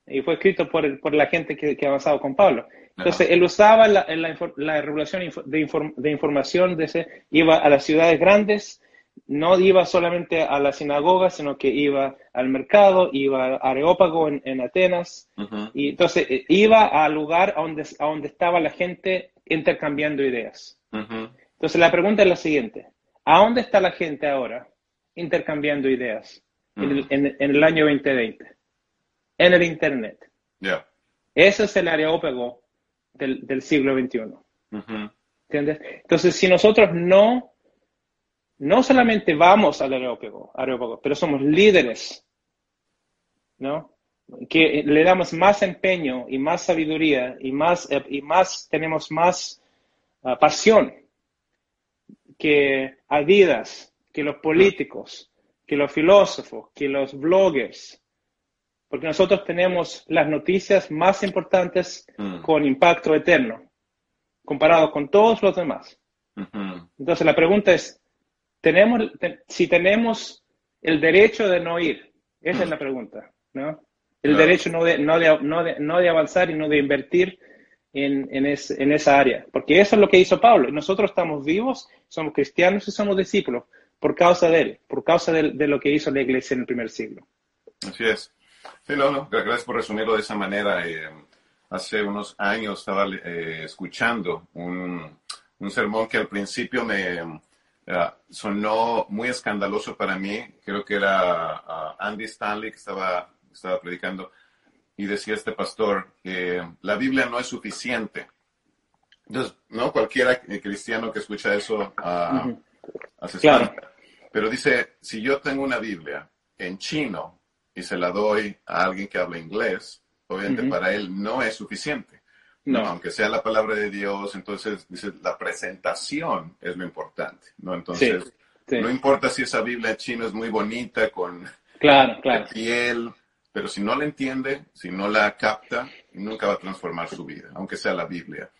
Y fue escrito por, por la gente que, que, ha avanzado con Pablo. Entonces, él usaba la, la, la revelación de, de, información, de ese, iba a las ciudades grandes, no iba solamente a la sinagoga, sino que iba al mercado, iba a Areópago en, Atenas, y entonces eh, iba al lugar a donde, a donde estaba la gente intercambiando ideas. Entonces la pregunta es la siguiente, ¿a dónde está la gente ahora intercambiando ideas en, el, año 2020? En el Internet. Ese es el Areópago del, del siglo XXI. ¿Entiendes? Entonces, si nosotros no no solamente vamos al aerópago, pero somos líderes, ¿no? Que le damos más empeño y más sabiduría y más, y más tenemos más ah, pasión que Adidas, que los políticos, que los filósofos, que los bloggers, porque nosotros tenemos las noticias más importantes mm. con impacto eterno, comparado con todos los demás. Entonces la pregunta es, tenemos, si tenemos el derecho de no ir, esa es la pregunta, ¿no? El derecho no de, no, de, no, de, no de avanzar y no de invertir en, en, en, esa área, porque eso es lo que hizo Pablo. Nosotros estamos vivos, somos cristianos y somos discípulos por causa de él, por causa de, de lo que hizo la iglesia en el primer siglo. Así es. Sí, no, no, gracias por resumirlo de esa manera. Eh, hace unos años estaba eh, escuchando un, un sermón que al principio me, sonó muy escandaloso para mí. Creo que era uh, Andy Stanley que estaba, estaba predicando y decía este pastor que la Biblia no es suficiente. Entonces, no cualquiera cristiano que escucha eso uh, claro. Pero dice, si yo tengo una Biblia en chino y se la doy a alguien que habla inglés, obviamente para él no es suficiente. No. Aunque sea la palabra de Dios, entonces dice, la presentación es lo importante, ¿no? Entonces, no importa si esa Biblia china es muy bonita, con claro, claro. piel, pero si no la entiende, si no la capta, nunca va a transformar su vida, aunque sea la Biblia.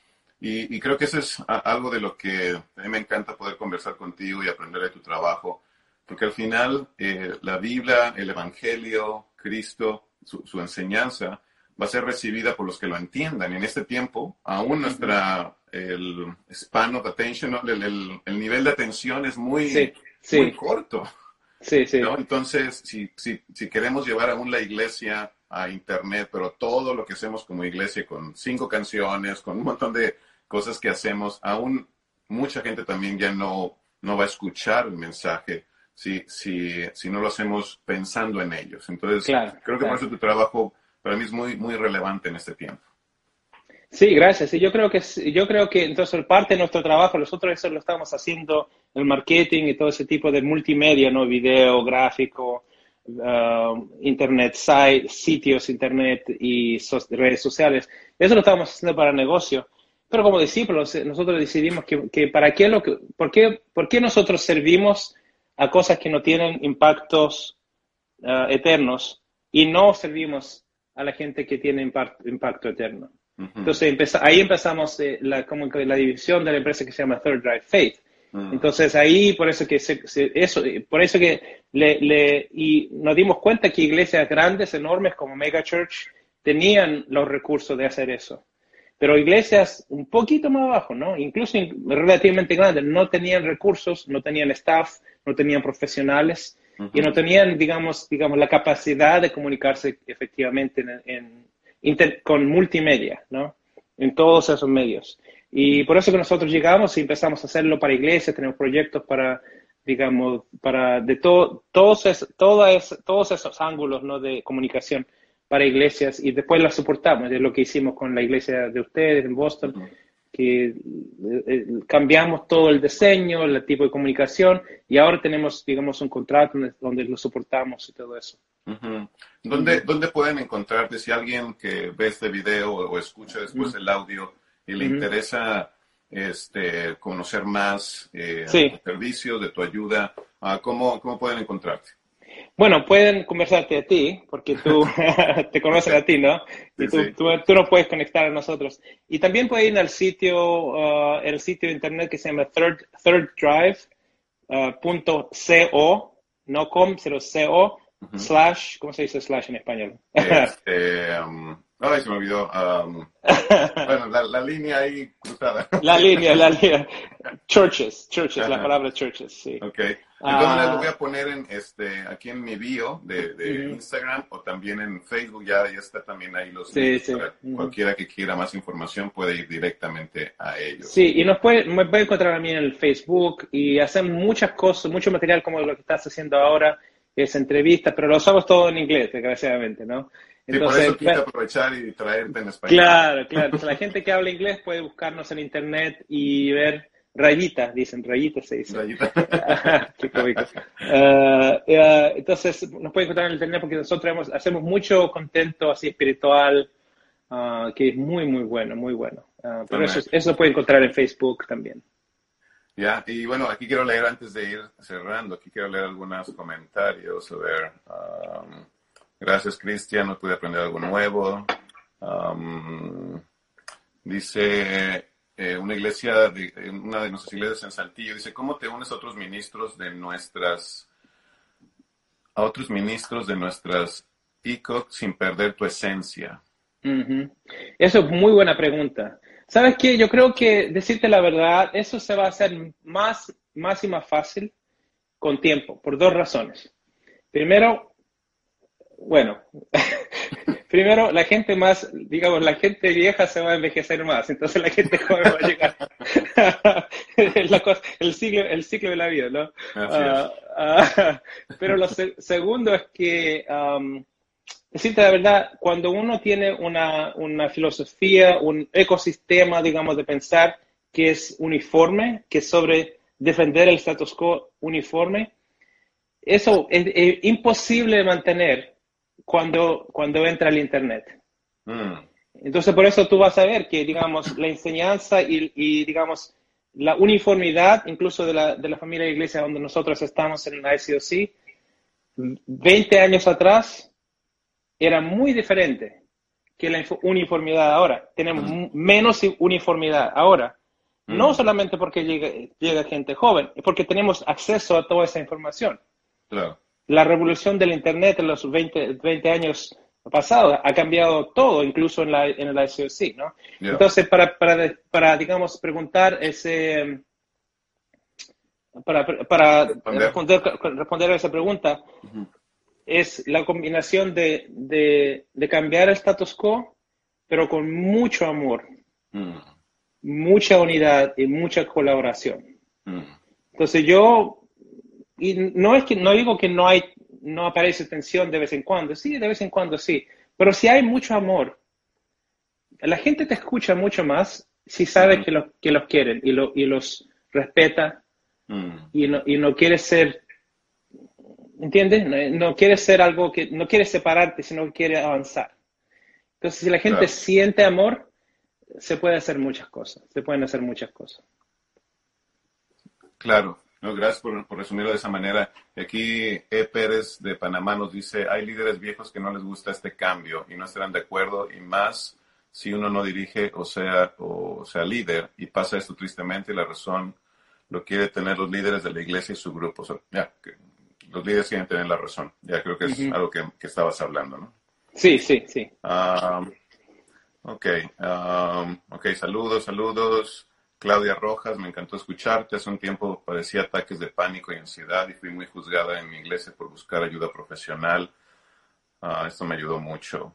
Y, creo que eso es algo de lo que a mí me encanta poder conversar contigo y aprender de tu trabajo, porque al final eh, la Biblia, el Evangelio, Cristo, su enseñanza, va a ser recibida por los que lo entiendan. En este tiempo, aún nuestra, el span of attention, el, el, nivel de atención es muy, muy corto. Sí, sí. Entonces, si, si, si queremos llevar aún la iglesia a Internet, pero todo lo que hacemos como iglesia, con cinco canciones, con un montón de cosas que hacemos, aún mucha gente también ya no, no va a escuchar el mensaje si, si, si no lo hacemos pensando en ellos. Entonces, creo que por eso tu trabajo para mí es muy, muy relevante en este tiempo. Sí, gracias. Y yo creo que yo creo que entonces parte de nuestro trabajo, nosotros eso lo estamos haciendo el marketing y todo ese tipo de multimedia, no video, gráfico, uh, internet, sitios internet y redes sociales. Eso lo estamos haciendo para negocio. Pero como discípulos, eh, nosotros decidimos que, para qué lo que, por qué, por qué nosotros servimos a cosas que no tienen impactos uh, eternos y no servimos a la gente que tiene impacto, eterno. Entonces ahí empezamos eh, la, como la división de la empresa que se llama Third Drive Faith. Entonces ahí por eso que eso por eso que le, y nos dimos cuenta que iglesias grandes, enormes como Mega Church tenían los recursos de hacer eso. Pero iglesias un poquito más abajo, ¿no? Incluso relativamente grandes, no tenían recursos, no tenían staff, no tenían profesionales y no tenían, digamos, digamos, la capacidad de comunicarse efectivamente en, con multimedia, ¿no? En todos esos medios. Y por eso que nosotros llegamos y empezamos a hacerlo para iglesias, tenemos proyectos para, digamos, para de todo, todos, todos esos ángulos, ¿no? De comunicación para iglesias y después las soportamos, es lo que hicimos con la iglesia de ustedes en Boston eh, cambiamos todo el diseño, el tipo de comunicación y ahora tenemos, digamos, un contrato donde, lo soportamos y todo eso. ¿Dónde, ¿Dónde, pueden encontrarte si alguien que ve este video o escucha después el audio y le interesa este, conocer más eh, servicios, de tu ayuda, ah, ¿cómo, ¿cómo pueden encontrarte? Bueno, pueden conversarte a ti, porque tú te conocen a ti, ¿no? Y tú, tú, no puedes conectar a nosotros. Y también pueden ir al sitio, uh, el sitio de internet que se llama third, thirddrive.co, uh, no com, sino co, slash, ¿cómo se dice slash en español? Este, um, Ay, se me olvidó. Um, bueno, la, línea ahí cruzada. La línea, la línea. Churches, churches, la palabra churches, sí. Ok. Entonces lo voy a poner en, este, aquí en mi bio de, Instagram o también en Facebook. Ya, ya está también ahí los sí, sí. Cualquiera que quiera más información puede ir directamente a ellos. Sí, y nos puede, me puede encontrar a mí en el Facebook y hacemos muchas cosas, mucho material como lo que estás haciendo ahora, es entrevistas, pero lo usamos todo en inglés, desgraciadamente, ¿no? Entonces, por eso quise aprovechar y traerte en español. Claro, claro. la gente que habla inglés puede buscarnos en internet y ver rayitas, dicen, rayitas se dice. Rayitas. Qué cómico. Uh, entonces, nos pueden encontrar en internet porque nosotros hacemos mucho contento así espiritual, uh, que es muy, muy bueno, muy bueno. pero eso, eso lo puede encontrar en Facebook también. Ya, y bueno, aquí quiero leer antes de ir cerrando, aquí quiero leer algunos comentarios, a ver. Um, Gracias, Cristian. No pude aprender algo nuevo. dice eh, una iglesia, de, una de nuestras iglesias en Saltillo, dice, ¿cómo te unes a otros ministros de nuestras, a otros ministros de nuestras ICOC sin perder tu esencia? Eso es muy buena pregunta. ¿Sabes qué? Yo creo que decirte la verdad, eso se va a hacer más, más y más fácil con tiempo, por dos razones. Primero, bueno, primero la gente más, digamos, la gente vieja se va a envejecer más, entonces la gente joven va a llegar. el, ciclo, el ciclo de la vida, ¿no? Ah, ah, pero lo segundo es que, decirte la verdad, cuando uno tiene una, una filosofía, un ecosistema, digamos, de pensar que es uniforme, que es sobre defender el status quo uniforme, eso es imposible de mantener cuando, cuando entra el Internet. Mm. Entonces, por eso tú vas a ver que, digamos, la enseñanza y, digamos, la uniformidad, incluso de la, de la familia de iglesia donde nosotros estamos en la SOC, 20 años atrás era muy diferente que la uniformidad ahora. Tenemos mm. menos uniformidad ahora. No mm. solamente porque llega, llega gente joven, es porque tenemos acceso a toda esa información. Claro la revolución del Internet en los 20, 20 años pasados ha cambiado todo, incluso en la, en la SOC, ¿no? Entonces, para, para, para, digamos, preguntar ese... Para, para responder, responder, a esa pregunta, es la combinación de, de, de, cambiar el status quo, pero con mucho amor, mm. mucha unidad y mucha colaboración. Mm. Entonces yo y no es que no digo que no hay no aparece tensión de vez en cuando, sí, de vez en cuando sí, pero si hay mucho amor, la gente te escucha mucho más si sabe que, lo, que los quieren y, lo, y los respeta mm. y, no, y no quiere ser, ¿entiendes? No, quiere ser algo que, no quiere separarte, sino quiere avanzar. Entonces, si la gente siente amor, se puede hacer muchas cosas, se pueden hacer muchas cosas. Claro, no, gracias por, resumirlo de esa manera. Aquí E. Pérez de Panamá nos dice, hay líderes viejos que no les gusta este cambio y no estarán de acuerdo y más si uno no dirige o sea, o sea líder y pasa esto tristemente y la razón lo quiere tener los líderes de la iglesia y su grupo. ya, los líderes quieren tener la razón. Ya creo que es algo que, estabas hablando, ¿no? Sí, sí, sí. Um, ok, um, ok, saludos, saludos. Claudia Rojas, me encantó escucharte. Hace un tiempo padecía ataques de pánico y ansiedad y fui muy juzgada en mi iglesia por buscar ayuda profesional. Ah, esto me ayudó mucho.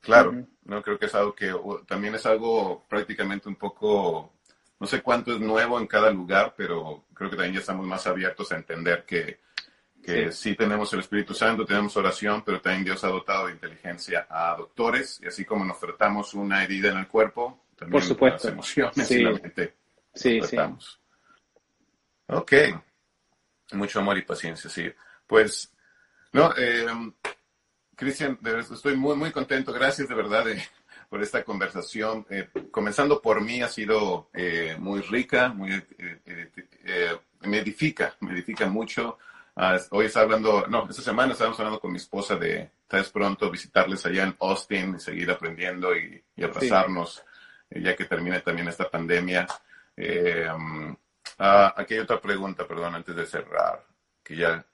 Claro, no creo que es algo que también es algo prácticamente un poco, no sé cuánto es nuevo en cada lugar, pero creo que también ya estamos más abiertos a entender que, que sí. tenemos el Espíritu Santo, tenemos oración, pero también Dios ha dotado de inteligencia a doctores y así como nos tratamos una herida en el cuerpo, también Por supuesto. las emociones Sí. y la mente Sí, sí. Ok, mucho amor y paciencia, sí. Pues, no, eh, Cristian, estoy muy, muy contento. Gracias de verdad de- por esta conversación. Eh, comenzando por mí, ha sido eh, muy rica, muy, eh, eh, eh, me edifica, me edifica mucho. Ah, hoy está hablando, no, esta semana estábamos hablando con mi esposa de tal pronto visitarles allá en Austin y seguir aprendiendo y, y abrazarnos, eh, ya que termine también esta pandemia. Eh, ah, aquí hay otra pregunta, perdón, antes de cerrar, que ya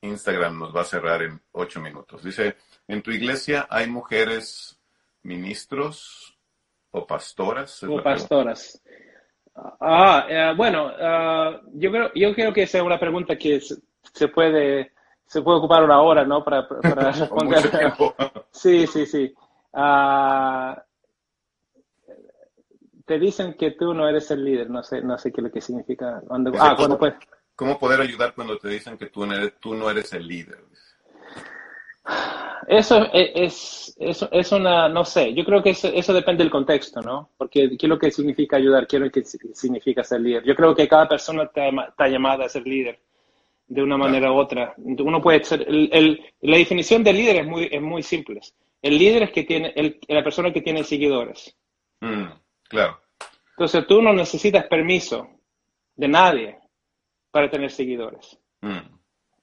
Instagram nos va a cerrar en ocho minutos. Dice, ¿en tu iglesia hay mujeres ministros o pastoras? O pastoras. Ah, eh, bueno, ah, yo creo, yo creo que esa es una pregunta que se, se puede, se puede ocupar una hora, ¿no? Para, para responder. Sí, sí, sí. Ah, te dicen que tú no eres el líder, no sé, no sé qué es lo que significa. Cuando, ah, ¿cómo- cuando ¿Cómo poder ayudar cuando te dicen que tú no eres, tú no eres el líder? Eso es, es, eso es una, no sé, yo creo que eso, eso depende del contexto, ¿no? Porque qué es lo que significa ayudar, qué es lo que si- significa ser líder. Yo creo que cada persona está, llama- está llamada a ser líder de una manera u otra. Uno puede ser, el, el- la definición de líder es muy, es muy simple. El líder es que tiene, el, la persona que tiene seguidores. Mm, claro. Entonces tú no necesitas permiso de nadie para tener seguidores. Mm,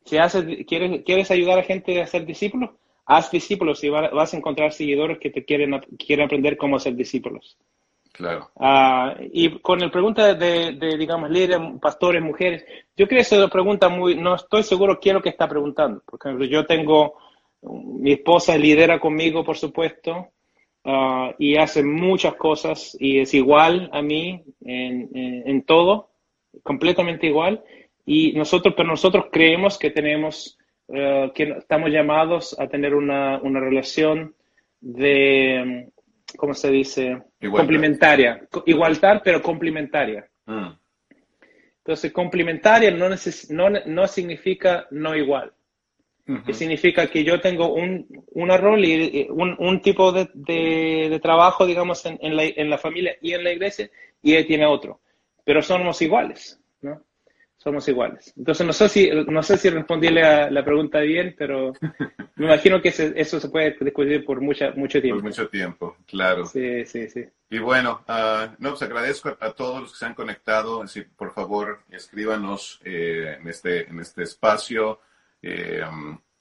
Si haces, quieres, quieres ayudar a gente a ser discípulos, haz discípulos y va- vas a encontrar seguidores que te quieren, quieren aprender cómo ser discípulos. claro. Ah, y con la pregunta de, de, digamos, líderes, pastores, mujeres, yo creo que es una pregunta muy, no estoy seguro qué es lo que está preguntando. Por ejemplo, yo tengo, mi esposa lidera conmigo, por supuesto, ah, y hace muchas cosas y es igual a mí en, en, en todo, completamente igual. Y nosotros, pero nosotros creemos que tenemos, eh, que estamos llamados a tener una, una relación de, ¿cómo se dice? Igualdad. Complementaria. Co- Igualdad, pero complementaria. Mm, Entonces, complementaria no, neces- no, no significa no igual. Ujú. Que significa que yo tengo un, una rol y un, un tipo de, de- de trabajo, digamos, en, en la, en la familia y en la iglesia, y él tiene otro. Pero somos iguales, ¿no? Somos iguales. Entonces, no sé si, no sé si respondí la, la pregunta bien, pero me imagino que se- eso se puede discutir por mucha, mucho Por tiempo. mucho tiempo, claro. Sí, sí, sí. Y bueno, ah, no, pues agradezco a, todos los que se han conectado. Así, por favor, escríbanos eh, en, este, en este espacio eh,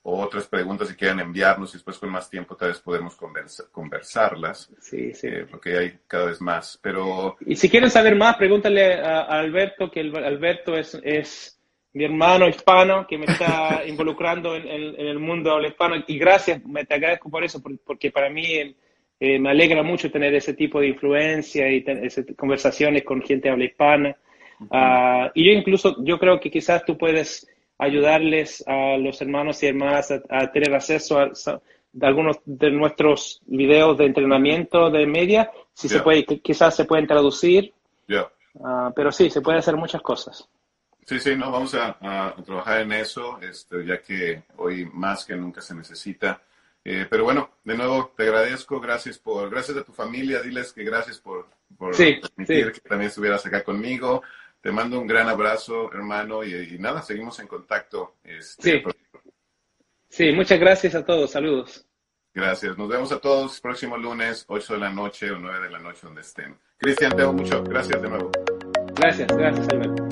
o otras preguntas si quieren enviarnos y después con más tiempo tal vez podemos conversa- conversarlas, Sí, sí. eh, porque hay cada vez más. Pero Y si quieren saber más, pregúntale a, a Alberto, que el- Alberto es, es mi hermano hispano que me está involucrando en, en- en el mundo habla hispano. Y gracias, me te agradezco por eso, por- porque para mí eh, me alegra mucho tener ese tipo de influencia y tener esas conversaciones con gente habla hispana. Ah, y yo incluso, yo creo que quizás tú puedes ayudarles a los hermanos y hermanas a, a tener acceso a, a algunos de nuestros videos de entrenamiento de media, si se Ya. puede, quizás se pueden traducir, ya, ah, pero sí, se puede hacer muchas cosas. sí, sí, no, vamos a, a trabajar en eso, este, ya que hoy más que nunca se necesita. Eh, pero bueno, de nuevo te agradezco, gracias por, gracias a tu familia, diles que gracias por, por Sí, permitir sí. que también estuvieras acá conmigo. Te mando un gran abrazo, hermano, y, y nada, seguimos en contacto. Este, Sí. Sí, muchas gracias a todos, saludos. Gracias. Nos vemos a todos próximo lunes, 8 de la noche o 9 de la noche, donde estén. Cristian, te mucho. Gracias de nuevo. Gracias, gracias, Alberto.